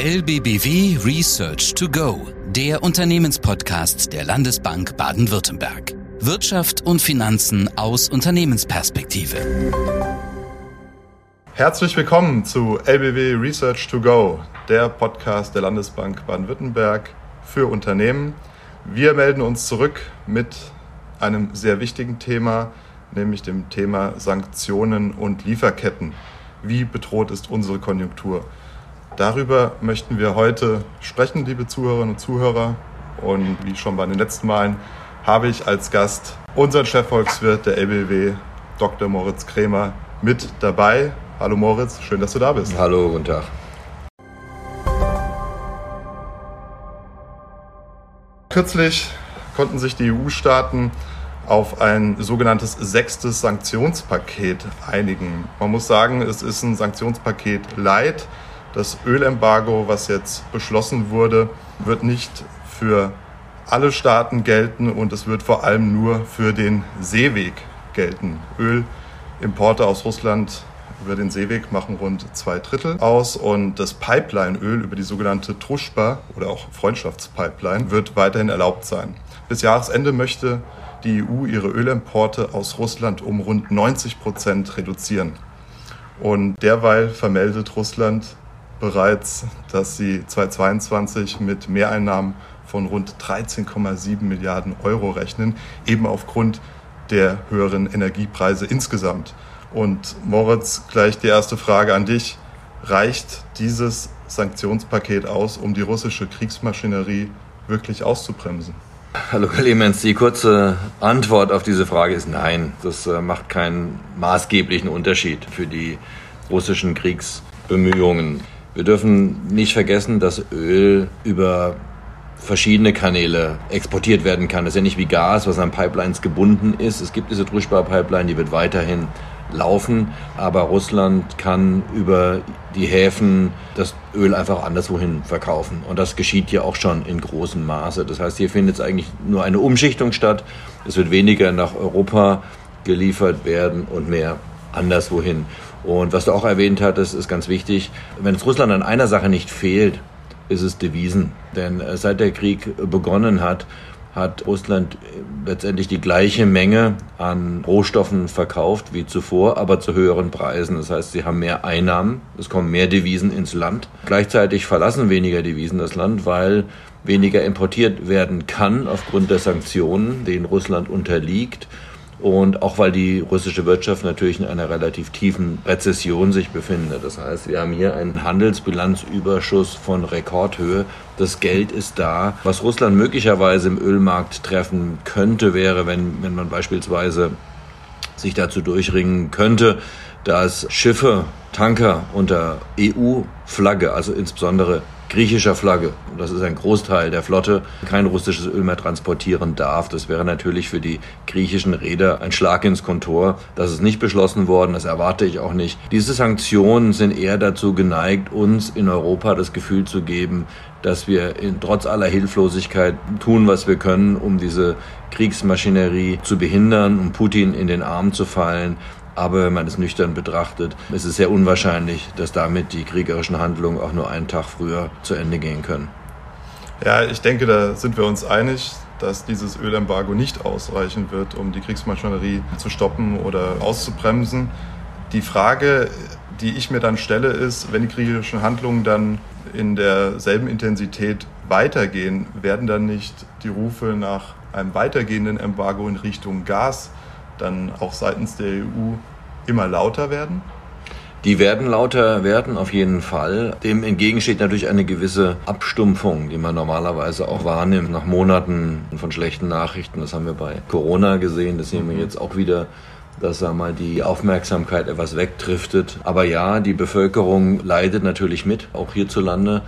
LBBW Research to Go, der Unternehmenspodcast der Landesbank Baden-Württemberg. Wirtschaft und Finanzen aus Unternehmensperspektive. Herzlich willkommen zu LBW Research to Go, der Podcast der Landesbank Baden-Württemberg für Unternehmen. Wir melden uns zurück mit einem sehr wichtigen Thema, nämlich dem Thema Sanktionen und Lieferketten. Wie bedroht ist unsere Konjunktur? Darüber möchten wir heute sprechen, liebe Zuhörerinnen und Zuhörer. Und wie schon bei den letzten Malen habe ich als Gast unseren Chefvolkswirt der LBW, Dr. Moritz Krämer, mit dabei. Hallo Moritz, schön, dass du da bist. Hallo, guten Tag. Kürzlich konnten sich die EU-Staaten auf ein sogenanntes sechstes Sanktionspaket einigen. Man muss sagen, es ist ein Sanktionspaket Light. Das Ölembargo, was jetzt beschlossen wurde, wird nicht für alle Staaten gelten und es wird vor allem nur für den Seeweg gelten. Ölimporte aus Russland über den Seeweg machen rund zwei Drittel aus und das Pipeline-Öl über die sogenannte Truschba oder auch Freundschaftspipeline wird weiterhin erlaubt sein. Bis Jahresende möchte die EU ihre Ölimporte aus Russland um rund 90 Prozent reduzieren. Und derweil vermeldet Russland bereits, dass sie 2022 mit Mehreinnahmen von rund 13,7 Milliarden Euro rechnen, eben aufgrund der höheren Energiepreise insgesamt. Und Moritz, gleich die erste Frage an dich. Reicht dieses Sanktionspaket aus, um die russische Kriegsmaschinerie wirklich auszubremsen? Hallo Clemens, die kurze Antwort auf diese Frage ist nein. Das äh, macht keinen maßgeblichen Unterschied für die russischen Kriegsbemühungen. Wir dürfen nicht vergessen, dass Öl über verschiedene Kanäle exportiert werden kann. Das ist ja nicht wie Gas, was an Pipelines gebunden ist. Es gibt diese Druschbar-Pipeline, die wird weiterhin laufen, aber Russland kann über die Häfen das Öl einfach anderswohin verkaufen. Und das geschieht ja auch schon in großem Maße. Das heißt, hier findet es eigentlich nur eine Umschichtung statt. Es wird weniger nach Europa geliefert werden und mehr anderswohin. Und was du auch erwähnt hattest, ist ganz wichtig. Wenn es Russland an einer Sache nicht fehlt, ist es Devisen. Denn äh, seit der Krieg begonnen hat, hat Russland letztendlich die gleiche Menge an Rohstoffen verkauft wie zuvor, aber zu höheren Preisen. Das heißt, sie haben mehr Einnahmen, es kommen mehr Devisen ins Land. Gleichzeitig verlassen weniger Devisen das Land, weil weniger importiert werden kann aufgrund der Sanktionen, denen Russland unterliegt und auch weil die russische Wirtschaft natürlich in einer relativ tiefen Rezession sich befindet. Das heißt, wir haben hier einen Handelsbilanzüberschuss von Rekordhöhe. Das Geld ist da. Was Russland möglicherweise im Ölmarkt treffen könnte, wäre, wenn, wenn man beispielsweise sich dazu durchringen könnte, dass Schiffe, Tanker unter EU-Flagge, also insbesondere griechischer Flagge, das ist ein Großteil der Flotte, kein russisches Öl mehr transportieren darf. Das wäre natürlich für die griechischen Räder ein Schlag ins Kontor. Das ist nicht beschlossen worden, das erwarte ich auch nicht. Diese Sanktionen sind eher dazu geneigt, uns in Europa das Gefühl zu geben, dass wir in, trotz aller Hilflosigkeit tun, was wir können, um diese Kriegsmaschinerie zu behindern, um Putin in den Arm zu fallen. Aber wenn man es nüchtern betrachtet, ist es sehr unwahrscheinlich, dass damit die kriegerischen Handlungen auch nur einen Tag früher zu Ende gehen können. Ja, ich denke, da sind wir uns einig, dass dieses Ölembargo nicht ausreichen wird, um die Kriegsmaschinerie zu stoppen oder auszubremsen. Die Frage, die ich mir dann stelle, ist, wenn die kriegerischen Handlungen dann in derselben Intensität weitergehen, werden dann nicht die Rufe nach einem weitergehenden Embargo in Richtung Gas dann auch seitens der EU immer lauter werden? Die werden lauter werden, auf jeden Fall. Dem entgegen steht natürlich eine gewisse Abstumpfung, die man normalerweise auch wahrnimmt nach Monaten von schlechten Nachrichten. Das haben wir bei Corona gesehen, das sehen wir jetzt auch wieder dass da mal die Aufmerksamkeit etwas wegdriftet. Aber ja, die Bevölkerung leidet natürlich mit, auch hierzulande,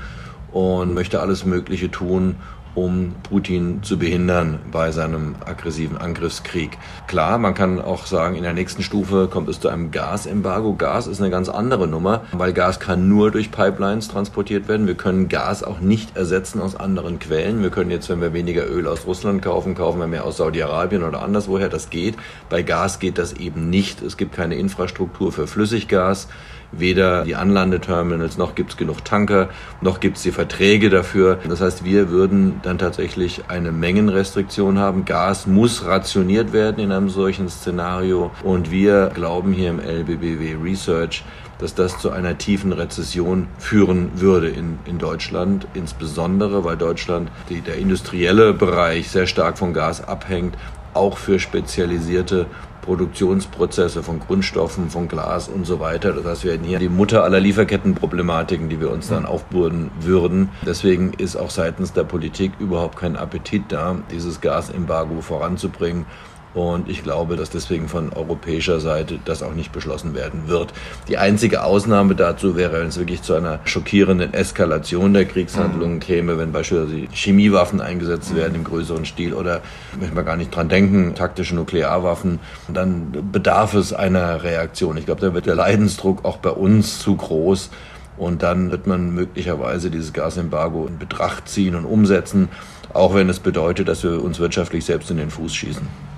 und möchte alles Mögliche tun, um Putin zu behindern bei seinem aggressiven Angriffskrieg. Klar, man kann auch sagen, in der nächsten Stufe kommt es zu einem Gasembargo. Gas ist eine ganz andere Nummer, weil Gas kann nur durch Pipelines transportiert werden. Wir können Gas auch nicht ersetzen aus anderen Quellen. Wir können jetzt, wenn wir weniger Öl aus Russland kaufen, kaufen wir mehr aus Saudi-Arabien oder anderswoher. Das geht. Bei Gas geht das eben nicht. Es gibt keine Infrastruktur für Flüssiggas. Weder die Anlandeterminals, noch gibt es genug Tanker, noch gibt es die Verträge dafür. Das heißt, wir würden dann tatsächlich eine Mengenrestriktion haben. Gas muss rationiert werden in einem solchen Szenario. Und wir glauben hier im LBBW Research, dass das zu einer tiefen Rezession führen würde in, in Deutschland, insbesondere weil Deutschland, die, der industrielle Bereich sehr stark von Gas abhängt, auch für spezialisierte Produktionsprozesse von Grundstoffen, von Glas und so weiter. Das heißt, wir hätten hier die Mutter aller Lieferkettenproblematiken, die wir uns dann aufbürden würden. Deswegen ist auch seitens der Politik überhaupt kein Appetit da, dieses Gasembargo voranzubringen. Und ich glaube, dass deswegen von europäischer Seite das auch nicht beschlossen werden wird. Die einzige Ausnahme dazu wäre, wenn es wirklich zu einer schockierenden Eskalation der Kriegshandlungen mhm. käme, wenn beispielsweise Chemiewaffen eingesetzt werden im größeren Stil oder, möchte man gar nicht dran denken, taktische Nuklearwaffen, dann bedarf es einer Reaktion. Ich glaube, da wird der Leidensdruck auch bei uns zu groß. Und dann wird man möglicherweise dieses Gasembargo in Betracht ziehen und umsetzen, auch wenn es bedeutet, dass wir uns wirtschaftlich selbst in den Fuß schießen.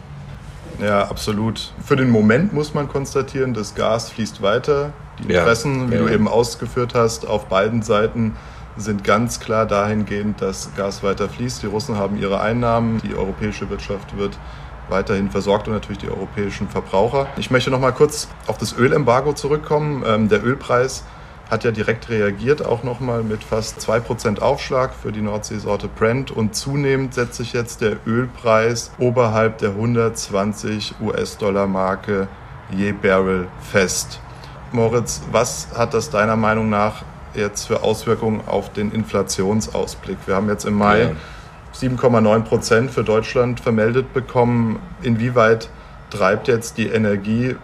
Ja, absolut. Für den Moment muss man konstatieren, das Gas fließt weiter. Die Interessen, ja, wie ja. du eben ausgeführt hast, auf beiden Seiten sind ganz klar dahingehend, dass Gas weiter fließt. Die Russen haben ihre Einnahmen, die europäische Wirtschaft wird weiterhin versorgt und natürlich die europäischen Verbraucher. Ich möchte noch mal kurz auf das Ölembargo zurückkommen. Ähm, der Ölpreis hat ja direkt reagiert, auch nochmal mit fast 2% Aufschlag für die Nordseesorte Brent und zunehmend setzt sich jetzt der Ölpreis oberhalb der 120 US-Dollar-Marke je Barrel fest. Moritz, was hat das deiner Meinung nach jetzt für Auswirkungen auf den Inflationsausblick? Wir haben jetzt im Mai ja. 7,9 Prozent für Deutschland vermeldet bekommen. Inwieweit treibt jetzt die Energie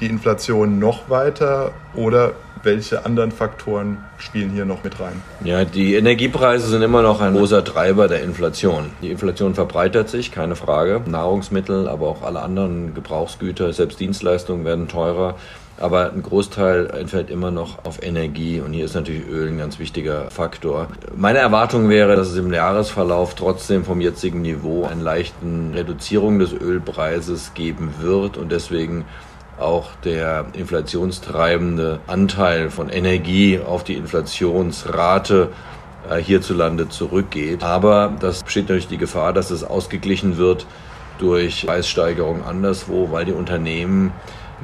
die Inflation noch weiter oder welche anderen Faktoren spielen hier noch mit rein? Ja, die Energiepreise sind immer noch ein großer Treiber der Inflation. Die Inflation verbreitert sich, keine Frage. Nahrungsmittel, aber auch alle anderen Gebrauchsgüter, selbst Dienstleistungen werden teurer. Aber ein Großteil entfällt immer noch auf Energie und hier ist natürlich Öl ein ganz wichtiger Faktor. Meine Erwartung wäre, dass es im Jahresverlauf trotzdem vom jetzigen Niveau eine leichten Reduzierung des Ölpreises geben wird und deswegen auch der inflationstreibende Anteil von Energie auf die Inflationsrate äh, hierzulande zurückgeht. Aber das besteht natürlich die Gefahr, dass es ausgeglichen wird durch Preissteigerungen anderswo, weil die Unternehmen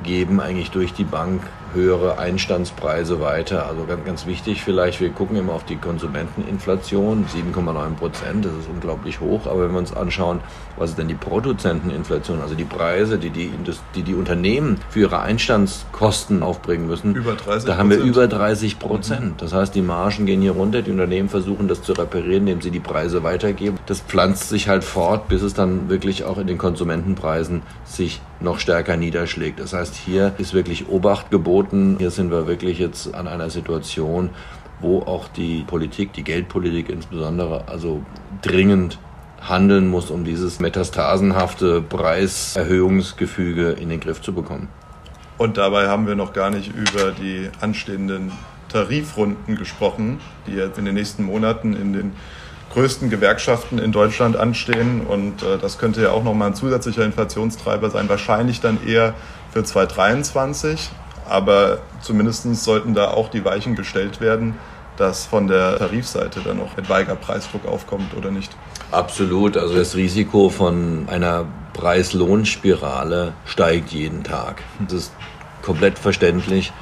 geben eigentlich durch die Bank höhere Einstandspreise weiter. Also ganz, ganz wichtig vielleicht, wir gucken immer auf die Konsumenteninflation, 7,9 Prozent, das ist unglaublich hoch. Aber wenn wir uns anschauen, was ist denn die Produzenteninflation, also die Preise, die die, die, die Unternehmen für ihre Einstandskosten aufbringen müssen, über 30 da haben wir über 30 Prozent. Das heißt, die Margen gehen hier runter, die Unternehmen versuchen das zu reparieren, indem sie die Preise weitergeben. Das pflanzt sich halt fort, bis es dann wirklich auch in den Konsumentenpreisen sich noch stärker niederschlägt. Das heißt, hier ist wirklich Obacht geboten. Hier sind wir wirklich jetzt an einer Situation, wo auch die Politik, die Geldpolitik insbesondere, also dringend handeln muss, um dieses metastasenhafte Preiserhöhungsgefüge in den Griff zu bekommen. Und dabei haben wir noch gar nicht über die anstehenden Tarifrunden gesprochen, die jetzt in den nächsten Monaten in den größten Gewerkschaften in Deutschland anstehen. Und äh, das könnte ja auch nochmal ein zusätzlicher Inflationstreiber sein, wahrscheinlich dann eher für 2023. Aber zumindest sollten da auch die Weichen gestellt werden, dass von der Tarifseite dann noch etwaiger Preisdruck aufkommt oder nicht. Absolut. Also das Risiko von einer Preis-Lohn-Spirale steigt jeden Tag. Das ist komplett verständlich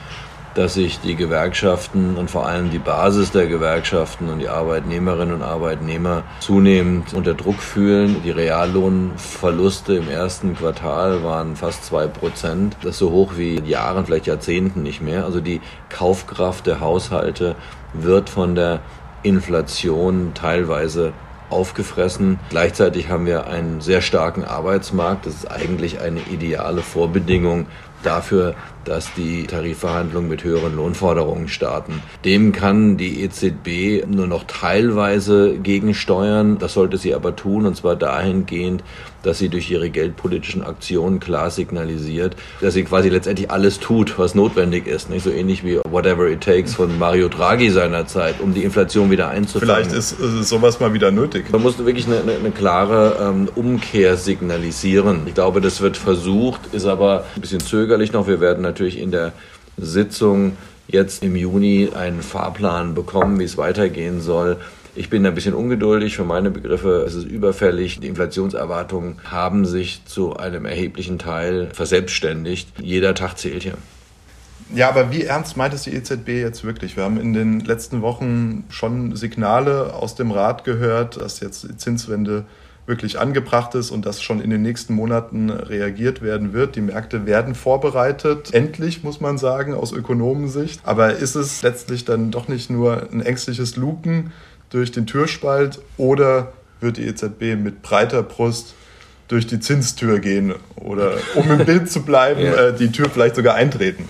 dass sich die Gewerkschaften und vor allem die Basis der Gewerkschaften und die Arbeitnehmerinnen und Arbeitnehmer zunehmend unter Druck fühlen. Die Reallohnverluste im ersten Quartal waren fast zwei Prozent. Das ist so hoch wie in Jahren, vielleicht Jahrzehnten nicht mehr. Also die Kaufkraft der Haushalte wird von der Inflation teilweise aufgefressen. Gleichzeitig haben wir einen sehr starken Arbeitsmarkt. Das ist eigentlich eine ideale Vorbedingung dafür, dass die Tarifverhandlungen mit höheren Lohnforderungen starten. Dem kann die EZB nur noch teilweise gegensteuern. Das sollte sie aber tun, und zwar dahingehend, dass sie durch ihre geldpolitischen Aktionen klar signalisiert, dass sie quasi letztendlich alles tut, was notwendig ist. Nicht so ähnlich wie Whatever It Takes von Mario Draghi seinerzeit, um die Inflation wieder einzufangen. Vielleicht ist, ist sowas mal wieder nötig. Man muss wirklich eine, eine, eine klare ähm, Umkehr signalisieren. Ich glaube, das wird versucht, ist aber ein bisschen zögerlich noch. Wir werden natürlich in der Sitzung jetzt im Juni einen Fahrplan bekommen, wie es weitergehen soll. Ich bin ein bisschen ungeduldig. Für meine Begriffe ist es überfällig. Die Inflationserwartungen haben sich zu einem erheblichen Teil verselbstständigt. Jeder Tag zählt hier. Ja, aber wie ernst meint es die EZB jetzt wirklich? Wir haben in den letzten Wochen schon Signale aus dem Rat gehört, dass jetzt die Zinswende wirklich angebracht ist und dass schon in den nächsten Monaten reagiert werden wird. Die Märkte werden vorbereitet. Endlich, muss man sagen, aus Ökonomensicht. Aber ist es letztlich dann doch nicht nur ein ängstliches Luken durch den Türspalt oder wird die EZB mit breiter Brust durch die Zinstür gehen oder um im Bild zu bleiben, ja. äh, die Tür vielleicht sogar eintreten?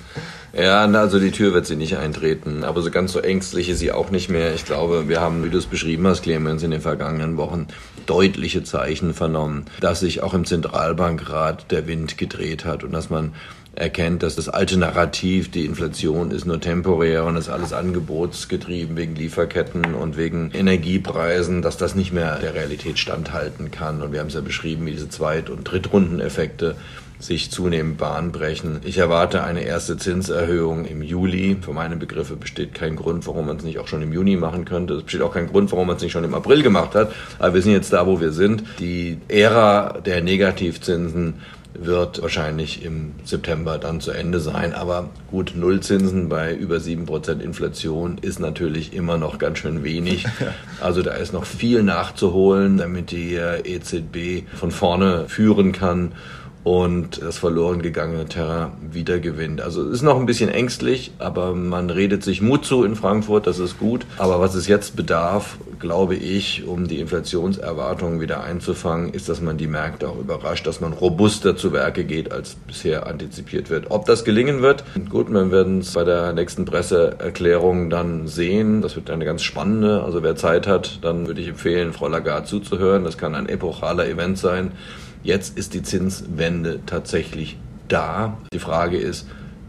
Ja, also die Tür wird sie nicht eintreten, aber so ganz so ängstlich ist sie auch nicht mehr. Ich glaube, wir haben, wie du es beschrieben hast, Clemens, in den vergangenen Wochen deutliche Zeichen vernommen, dass sich auch im Zentralbankrat der Wind gedreht hat und dass man erkennt, dass das alte Narrativ, die Inflation ist nur temporär und ist alles angebotsgetrieben wegen Lieferketten und wegen Energiepreisen, dass das nicht mehr der Realität standhalten kann. Und wir haben es ja beschrieben, wie diese Zweit- und Drittrundeneffekte sich zunehmend Bahn brechen. Ich erwarte eine erste Zinserhöhung im Juli. Für meine Begriffe besteht kein Grund, warum man es nicht auch schon im Juni machen könnte. Es besteht auch kein Grund, warum man es nicht schon im April gemacht hat. Aber wir sind jetzt da, wo wir sind. Die Ära der Negativzinsen wird wahrscheinlich im September dann zu Ende sein. Aber gut, Nullzinsen bei über 7% Inflation ist natürlich immer noch ganz schön wenig. Also da ist noch viel nachzuholen, damit die EZB von vorne führen kann und das verloren gegangene Terrain wiedergewinnt. Also es ist noch ein bisschen ängstlich, aber man redet sich Mut zu in Frankfurt, das ist gut. Aber was es jetzt bedarf, glaube ich, um die Inflationserwartungen wieder einzufangen, ist, dass man die Märkte auch überrascht, dass man robuster zu Werke geht, als bisher antizipiert wird. Ob das gelingen wird, gut, wir werden es bei der nächsten Presseerklärung dann sehen. Das wird eine ganz spannende. Also wer Zeit hat, dann würde ich empfehlen, Frau Lagarde zuzuhören. Das kann ein epochaler Event sein. Jetzt ist die Zinswende tatsächlich da. Die Frage ist,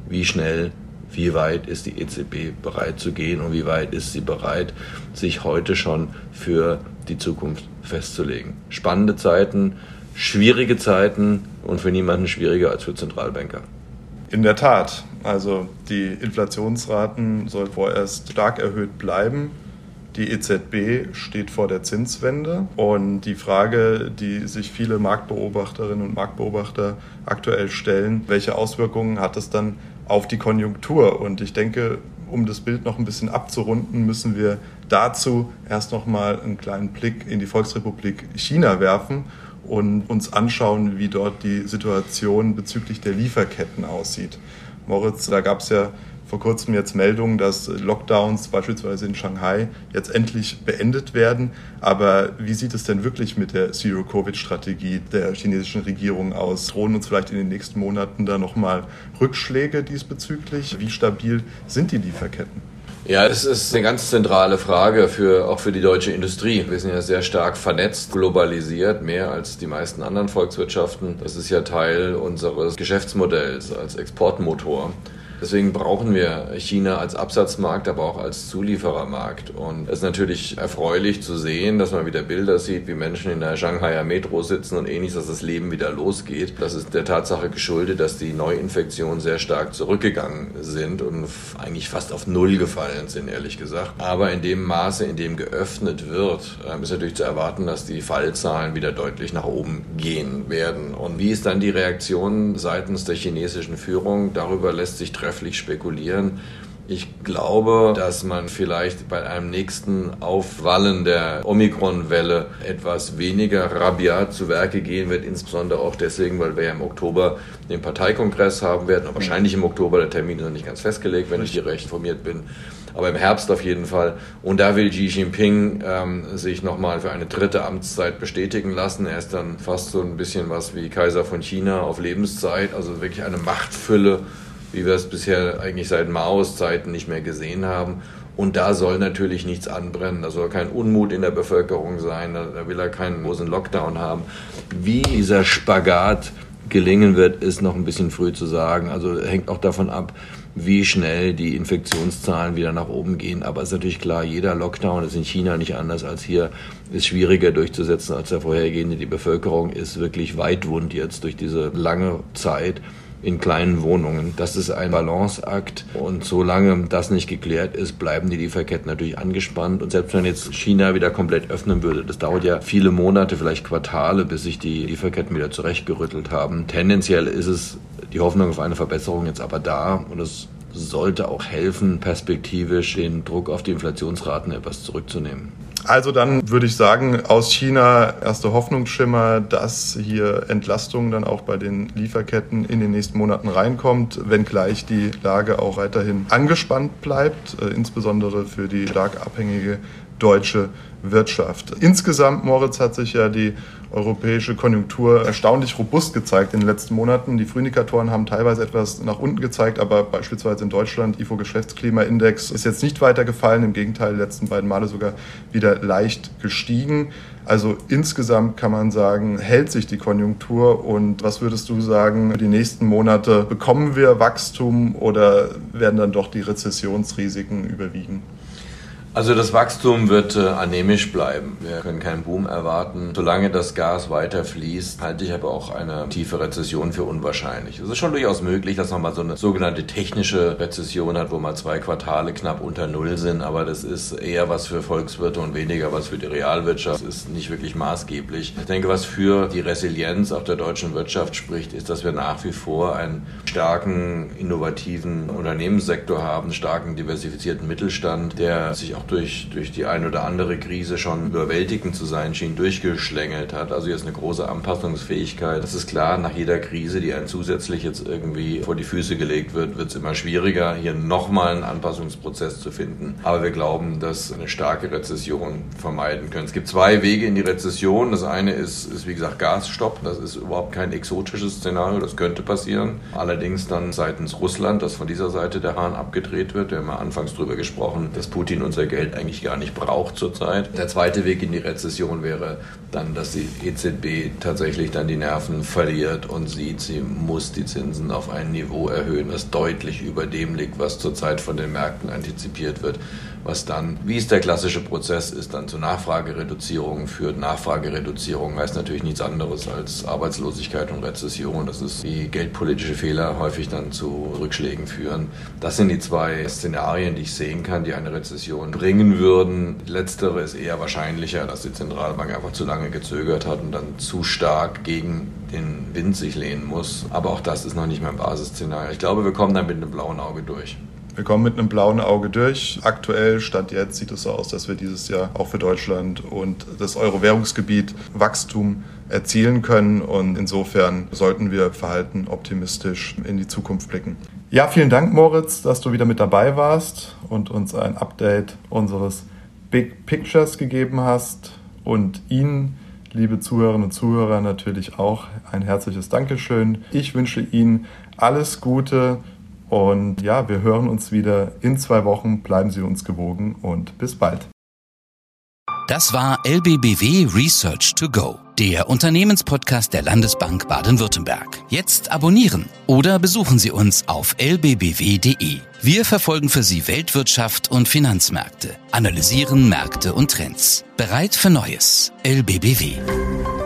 wie schnell, wie weit ist die EZB bereit zu gehen und wie weit ist sie bereit, sich heute schon für die Zukunft festzulegen. Spannende Zeiten, schwierige Zeiten und für niemanden schwieriger als für Zentralbanker. In der Tat. Also die Inflationsraten sollen vorerst stark erhöht bleiben. Die EZB steht vor der Zinswende und die Frage, die sich viele Marktbeobachterinnen und Marktbeobachter aktuell stellen, welche Auswirkungen hat es dann auf die Konjunktur? Und ich denke, um das Bild noch ein bisschen abzurunden, müssen wir dazu erst noch mal einen kleinen Blick in die Volksrepublik China werfen und uns anschauen, wie dort die Situation bezüglich der Lieferketten aussieht. Moritz, da gab es ja vor kurzem jetzt Meldungen, dass Lockdowns beispielsweise in Shanghai jetzt endlich beendet werden. Aber wie sieht es denn wirklich mit der Zero-Covid-Strategie der chinesischen Regierung aus? Drohen uns vielleicht in den nächsten Monaten da nochmal Rückschläge diesbezüglich? Wie stabil sind die Lieferketten? Ja, es ist eine ganz zentrale Frage für, auch für die deutsche Industrie. Wir sind ja sehr stark vernetzt, globalisiert, mehr als die meisten anderen Volkswirtschaften. Das ist ja Teil unseres Geschäftsmodells als Exportmotor. Deswegen brauchen wir China als Absatzmarkt, aber auch als Zulieferermarkt. Und es ist natürlich erfreulich zu sehen, dass man wieder Bilder sieht, wie Menschen in der Shanghaier Metro sitzen und ähnliches, dass das Leben wieder losgeht. Das ist der Tatsache geschuldet, dass die Neuinfektionen sehr stark zurückgegangen sind und eigentlich fast auf Null gefallen sind, ehrlich gesagt. Aber in dem Maße, in dem geöffnet wird, ähm, ist natürlich zu erwarten, dass die Fallzahlen wieder deutlich nach oben gehen werden. Und wie ist dann die Reaktion seitens der chinesischen Führung? Darüber lässt sich treffen trefflich spekulieren. Ich glaube, dass man vielleicht bei einem nächsten Aufwallen der Omikron-Welle etwas weniger rabiat zu Werke gehen wird, insbesondere auch deswegen, weil wir ja im Oktober den Parteikongress haben werden. Und wahrscheinlich im Oktober, der Termin ist noch nicht ganz festgelegt, wenn ich hier recht informiert bin. Aber im Herbst auf jeden Fall. Und da will Xi Jinping ähm, sich nochmal für eine dritte Amtszeit bestätigen lassen. Er ist dann fast so ein bisschen was wie Kaiser von China auf Lebenszeit, also wirklich eine Machtfülle wie wir es bisher eigentlich seit Maos Zeiten nicht mehr gesehen haben. Und da soll natürlich nichts anbrennen. Da soll kein Unmut in der Bevölkerung sein. Da will er keinen großen Lockdown haben. Wie dieser Spagat gelingen wird, ist noch ein bisschen früh zu sagen. Also hängt auch davon ab, wie schnell die Infektionszahlen wieder nach oben gehen. Aber es ist natürlich klar, jeder Lockdown ist in China nicht anders als hier, ist schwieriger durchzusetzen als der vorhergehende. Die Bevölkerung ist wirklich weitwund jetzt durch diese lange Zeit in kleinen Wohnungen. Das ist ein Balanceakt und solange das nicht geklärt ist, bleiben die Lieferketten natürlich angespannt und selbst wenn jetzt China wieder komplett öffnen würde, das dauert ja viele Monate, vielleicht Quartale, bis sich die Lieferketten wieder zurechtgerüttelt haben. Tendenziell ist es die Hoffnung auf eine Verbesserung jetzt aber da und es sollte auch helfen, perspektivisch den Druck auf die Inflationsraten etwas zurückzunehmen. Also dann würde ich sagen, aus China erste Hoffnungsschimmer, dass hier Entlastung dann auch bei den Lieferketten in den nächsten Monaten reinkommt, wenngleich die Lage auch weiterhin angespannt bleibt, äh, insbesondere für die stark abhängige deutsche Wirtschaft. Insgesamt, Moritz, hat sich ja die europäische Konjunktur erstaunlich robust gezeigt in den letzten Monaten. Die Frühindikatoren haben teilweise etwas nach unten gezeigt, aber beispielsweise in Deutschland, IFO Geschäftsklimaindex ist jetzt nicht weiter gefallen, im Gegenteil, die letzten beiden Male sogar wieder leicht gestiegen. Also insgesamt kann man sagen, hält sich die Konjunktur und was würdest du sagen, die nächsten Monate bekommen wir Wachstum oder werden dann doch die Rezessionsrisiken überwiegen? Also das Wachstum wird äh, anämisch bleiben. Wir können keinen Boom erwarten. Solange das Gas weiter fließt, halte ich aber auch eine tiefe Rezession für unwahrscheinlich. Es ist schon durchaus möglich, dass man mal so eine sogenannte technische Rezession hat, wo mal zwei Quartale knapp unter Null sind, aber das ist eher was für Volkswirte und weniger was für die Realwirtschaft. Das ist nicht wirklich maßgeblich. Ich denke, was für die Resilienz auch der deutschen Wirtschaft spricht, ist, dass wir nach wie vor einen starken, innovativen Unternehmenssektor haben, starken, diversifizierten Mittelstand, der sich auch durch, durch die ein oder andere Krise schon überwältigend zu sein schien, durchgeschlängelt hat. Also jetzt eine große Anpassungsfähigkeit. Das ist klar, nach jeder Krise, die einem zusätzlich jetzt irgendwie vor die Füße gelegt wird, wird es immer schwieriger, hier nochmal einen Anpassungsprozess zu finden. Aber wir glauben, dass eine starke Rezession vermeiden können. Es gibt zwei Wege in die Rezession. Das eine ist, ist wie gesagt, Gasstopp. Das ist überhaupt kein exotisches Szenario. Das könnte passieren. Allerdings dann seitens Russland, dass von dieser Seite der Hahn abgedreht wird. Wir haben ja anfangs darüber gesprochen, dass Putin unser Geld eigentlich gar nicht braucht zurzeit. Der zweite Weg in die Rezession wäre dann, dass die EZB tatsächlich dann die Nerven verliert und sieht, sie muss die Zinsen auf ein Niveau erhöhen, das deutlich über dem liegt, was zurzeit von den Märkten antizipiert wird was dann, wie es der klassische Prozess ist, dann zu Nachfragereduzierungen führt. Nachfragereduzierung heißt natürlich nichts anderes als Arbeitslosigkeit und Rezession. Das ist wie geldpolitische Fehler häufig dann zu Rückschlägen führen. Das sind die zwei Szenarien, die ich sehen kann, die eine Rezession bringen würden. Letztere ist eher wahrscheinlicher, dass die Zentralbank einfach zu lange gezögert hat und dann zu stark gegen den Wind sich lehnen muss. Aber auch das ist noch nicht mein Basisszenario. Ich glaube, wir kommen dann mit einem blauen Auge durch. Wir kommen mit einem blauen Auge durch. Aktuell, Stand jetzt, sieht es so aus, dass wir dieses Jahr auch für Deutschland und das Euro-Währungsgebiet Wachstum erzielen können. Und insofern sollten wir verhalten optimistisch in die Zukunft blicken. Ja, vielen Dank, Moritz, dass du wieder mit dabei warst und uns ein Update unseres Big Pictures gegeben hast. Und Ihnen, liebe Zuhörerinnen und Zuhörer, natürlich auch ein herzliches Dankeschön. Ich wünsche Ihnen alles Gute und ja, wir hören uns wieder in zwei Wochen. Bleiben Sie uns gewogen und bis bald. Das war LBBW Research to Go, der Unternehmenspodcast der Landesbank Baden-Württemberg. Jetzt abonnieren oder besuchen Sie uns auf lbbw.de. Wir verfolgen für Sie Weltwirtschaft und Finanzmärkte, analysieren Märkte und Trends. Bereit für Neues. LBBW.